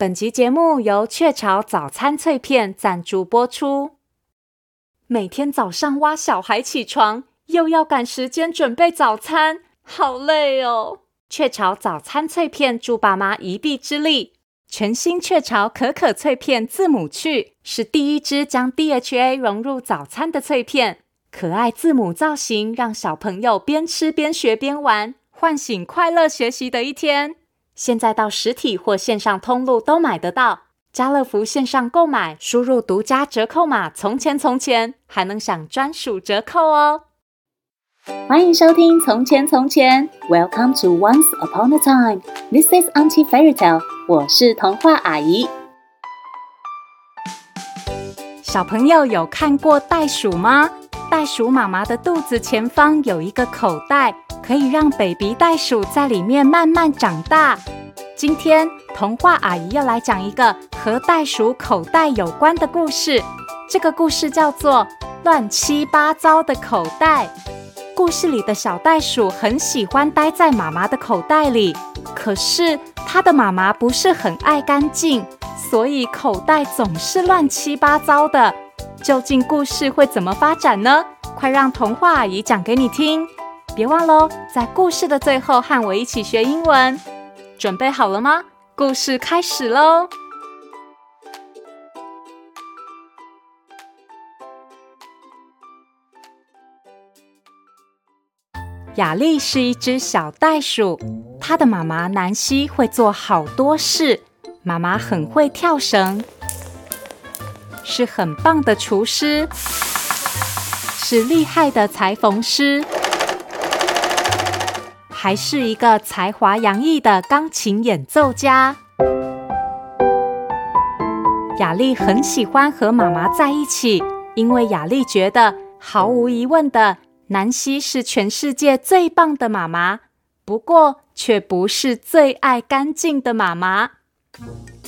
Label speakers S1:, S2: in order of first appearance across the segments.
S1: 本集节目由雀巢早餐脆片赞助播出。每天早上挖小孩起床，又要赶时间准备早餐，好累哦。雀巢早餐脆片助爸妈一臂之力。全新雀巢可可脆片字母趣是第一支将 DHA 融入早餐的脆片，可爱字母造型让小朋友边吃边学边玩，唤醒快乐学习的一天。现在到实体或线上通路都买得到。家乐福线上购买，输入独家折扣码“从前从前”，还能享专属折扣哦。欢迎收听《从前从前》，Welcome to Once Upon a Time。This is Auntie Fairy Tale。我是童话阿姨。小朋友有看过袋鼠吗？袋鼠妈妈的肚子前方有一个口袋。可以让 baby 袋鼠在里面慢慢长大。今天童话阿姨要来讲一个和袋鼠口袋有关的故事。这个故事叫做《乱七八糟的口袋》。故事里的小袋鼠很喜欢待在妈妈的口袋里，可是它的妈妈不是很爱干净，所以口袋总是乱七八糟的。究竟故事会怎么发展呢？快让童话阿姨讲给你听。别忘喽，在故事的最后和我一起学英文。准备好了吗？故事开始喽！雅丽是一只小袋鼠，她的妈妈南希会做好多事。妈妈很会跳绳，是很棒的厨师，是厉害的裁缝师。还是一个才华洋溢的钢琴演奏家。雅丽很喜欢和妈妈在一起，因为雅丽觉得毫无疑问的，南希是全世界最棒的妈妈。不过，却不是最爱干净的妈妈。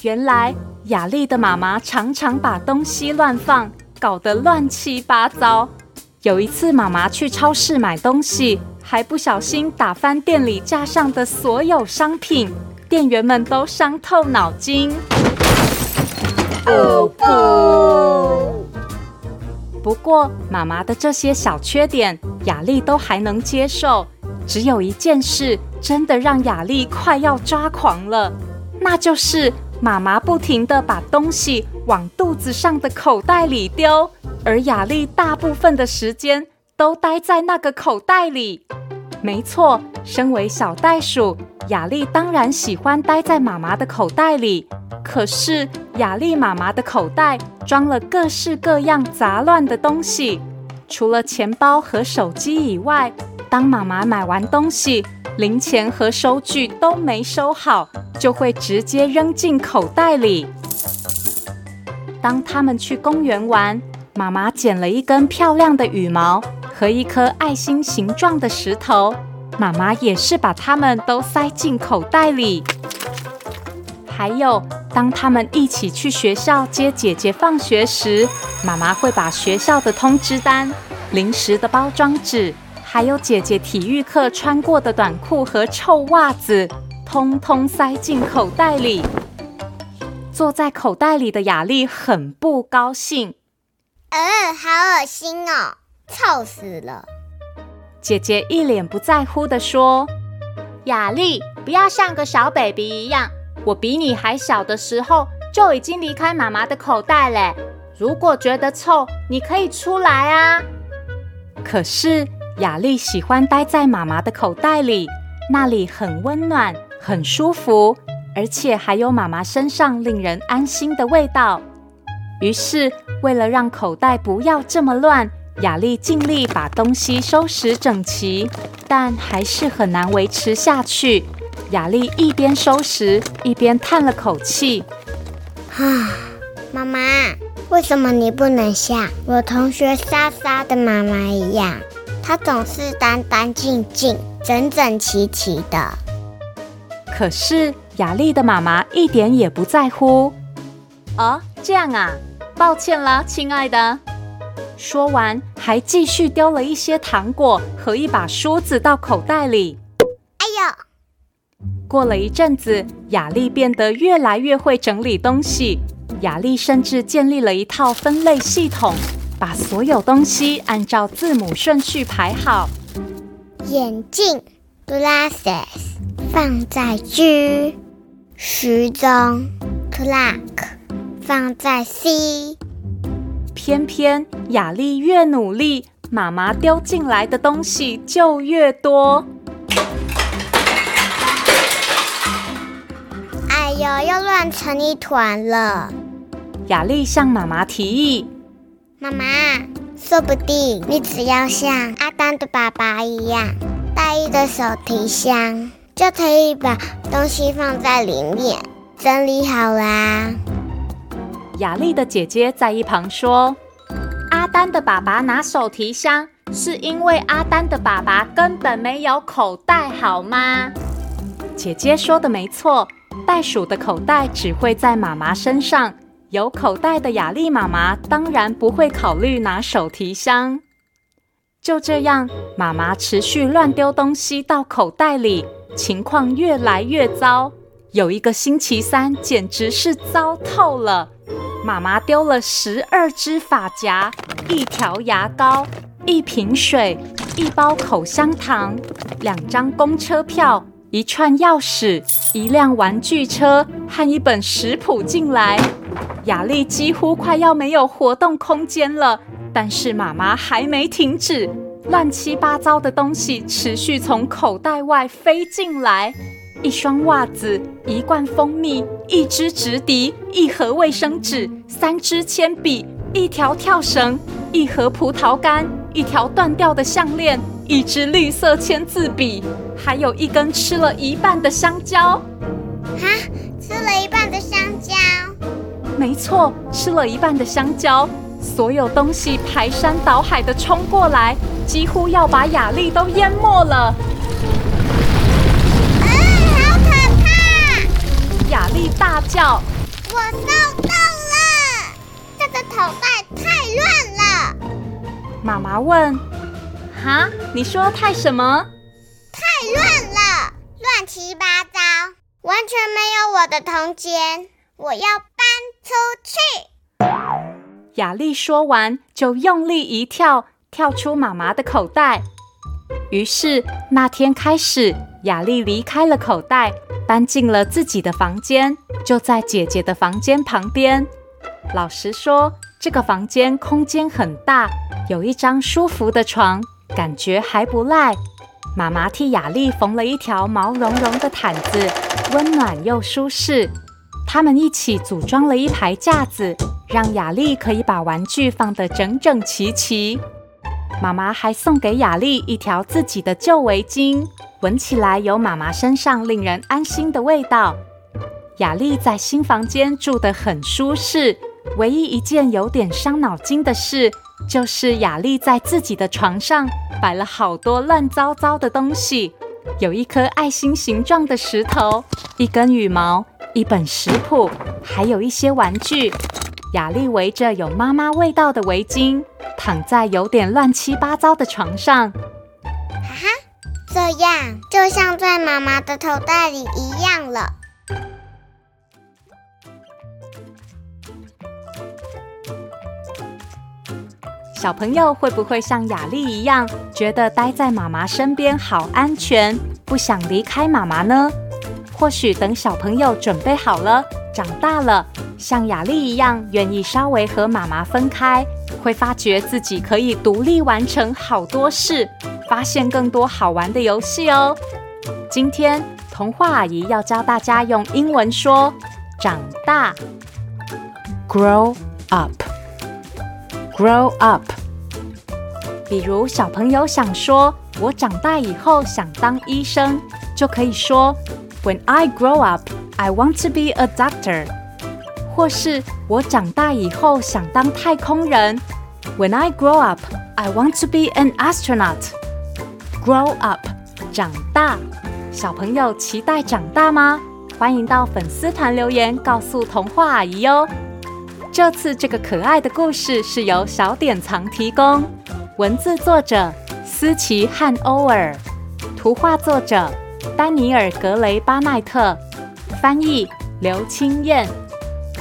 S1: 原来，雅丽的妈妈常常把东西乱放，搞得乱七八糟。有一次，妈妈去超市买东西。还不小心打翻店里架上的所有商品，店员们都伤透脑筋。哦不！不过妈妈的这些小缺点，雅丽都还能接受。只有一件事，真的让雅丽快要抓狂了，那就是妈妈不停地把东西往肚子上的口袋里丢，而雅丽大部分的时间都待在那个口袋里。没错，身为小袋鼠，雅丽当然喜欢待在妈妈的口袋里。可是，雅丽妈妈的口袋装了各式各样杂乱的东西，除了钱包和手机以外，当妈妈买完东西，零钱和收据都没收好，就会直接扔进口袋里。当他们去公园玩，妈妈捡了一根漂亮的羽毛。和一颗爱心形状的石头，妈妈也是把它们都塞进口袋里。还有，当他们一起去学校接姐姐放学时，妈妈会把学校的通知单、零食的包装纸，还有姐姐体育课穿过的短裤和臭袜子，通通塞进口袋里。坐在口袋里的雅丽很不高兴。
S2: 嗯，好恶心哦。臭死了！
S1: 姐姐一脸不在乎地说：“
S3: 雅丽，不要像个小 baby 一样。我比你还小的时候就已经离开妈妈的口袋嘞。如果觉得臭，你可以出来啊。”
S1: 可是雅丽喜欢待在妈妈的口袋里，那里很温暖、很舒服，而且还有妈妈身上令人安心的味道。于是，为了让口袋不要这么乱，雅丽尽力把东西收拾整齐，但还是很难维持下去。雅丽一边收拾，一边叹了口气：“
S2: 啊，妈妈，为什么你不能像我同学莎莎的妈妈一样？她总是干干净净、整整齐齐的。”
S1: 可是雅丽的妈妈一点也不在乎。
S3: 哦，这样啊，抱歉了，亲爱的。
S1: 说完，还继续丢了一些糖果和一把梳子到口袋里。
S2: 哎呦！
S1: 过了一阵子，雅丽变得越来越会整理东西。雅丽甚至建立了一套分类系统，把所有东西按照字母顺序排好。
S2: 眼镜 glasses 放在 G，时钟 clock 放在 C。
S1: 偏偏雅丽越努力，妈妈丢进来的东西就越多。
S2: 哎呦，又乱成一团了！
S1: 雅丽向妈妈提议：“
S2: 妈妈，说不定你只要像阿丹的爸爸一样，带一个手提箱，就可以把东西放在里面，整理好啦。”
S1: 雅丽的姐姐在一旁说。
S3: 阿丹的爸爸拿手提箱，是因为阿丹的爸爸根本没有口袋，好吗？
S1: 姐姐说的没错，袋鼠的口袋只会在妈妈身上，有口袋的雅丽妈妈当然不会考虑拿手提箱。就这样，妈妈持续乱丢东西到口袋里，情况越来越糟。有一个星期三，简直是糟透了。妈妈丢了十二支发夹，一条牙膏，一瓶水，一包口香糖，两张公车票，一串钥匙，一辆玩具车和一本食谱进来。雅丽几乎快要没有活动空间了，但是妈妈还没停止，乱七八糟的东西持续从口袋外飞进来。一双袜子，一罐蜂蜜，一支直笛，一盒卫生纸，三支铅笔，一条跳绳，一盒葡萄干，一条断掉的项链，一支绿色签字笔，还有一根吃了一半的香蕉。
S2: 哈，吃了一半的香蕉？
S1: 没错，吃了一半的香蕉。所有东西排山倒海的冲过来，几乎要把雅丽都淹没了。雅丽大叫：“
S2: 我烧到了！这个口袋太乱了。”
S1: 妈妈问：“
S3: 哈？你说太什么？
S2: 太乱了，乱七八糟，完全没有我的空间，我要搬出去。”
S1: 雅丽说完，就用力一跳，跳出妈妈的口袋。于是那天开始，雅丽离开了口袋。搬进了自己的房间，就在姐姐的房间旁边。老实说，这个房间空间很大，有一张舒服的床，感觉还不赖。妈妈替雅丽缝了一条毛茸茸的毯子，温暖又舒适。他们一起组装了一排架子，让雅丽可以把玩具放得整整齐齐。妈妈还送给雅丽一条自己的旧围巾。闻起来有妈妈身上令人安心的味道。雅丽在新房间住得很舒适，唯一一件有点伤脑筋的事，就是雅丽在自己的床上摆了好多乱糟糟的东西，有一颗爱心形状的石头，一根羽毛，一本食谱，还有一些玩具。雅丽围着有妈妈味道的围巾，躺在有点乱七八糟的床上。
S2: 这样就像在妈妈的口袋里一样了。
S1: 小朋友会不会像雅丽一样，觉得待在妈妈身边好安全，不想离开妈妈呢？或许等小朋友准备好了，长大了，像雅丽一样，愿意稍微和妈妈分开，会发觉自己可以独立完成好多事。发现更多好玩的游戏哦！今天童话阿姨要教大家用英文说“长大 ”，grow up，grow up。比如小朋友想说“我长大以后想当医生”，就可以说 “When I grow up, I want to be a doctor”。或是我长大以后想当太空人，“When I grow up, I want to be an astronaut”。Grow up，长大。小朋友期待长大吗？欢迎到粉丝团留言告诉童话阿姨哟。这次这个可爱的故事是由小典藏提供，文字作者思琪汉欧尔，图画作者丹尼尔·格雷巴奈特，翻译刘清燕。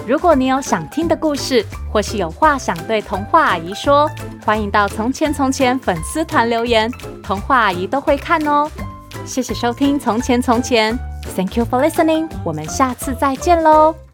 S1: 如果你有想听的故事，或是有话想对童话阿姨说，欢迎到《从前从前》粉丝团留言，童话阿姨都会看哦。谢谢收听《从前从前》，Thank you for listening，我们下次再见喽。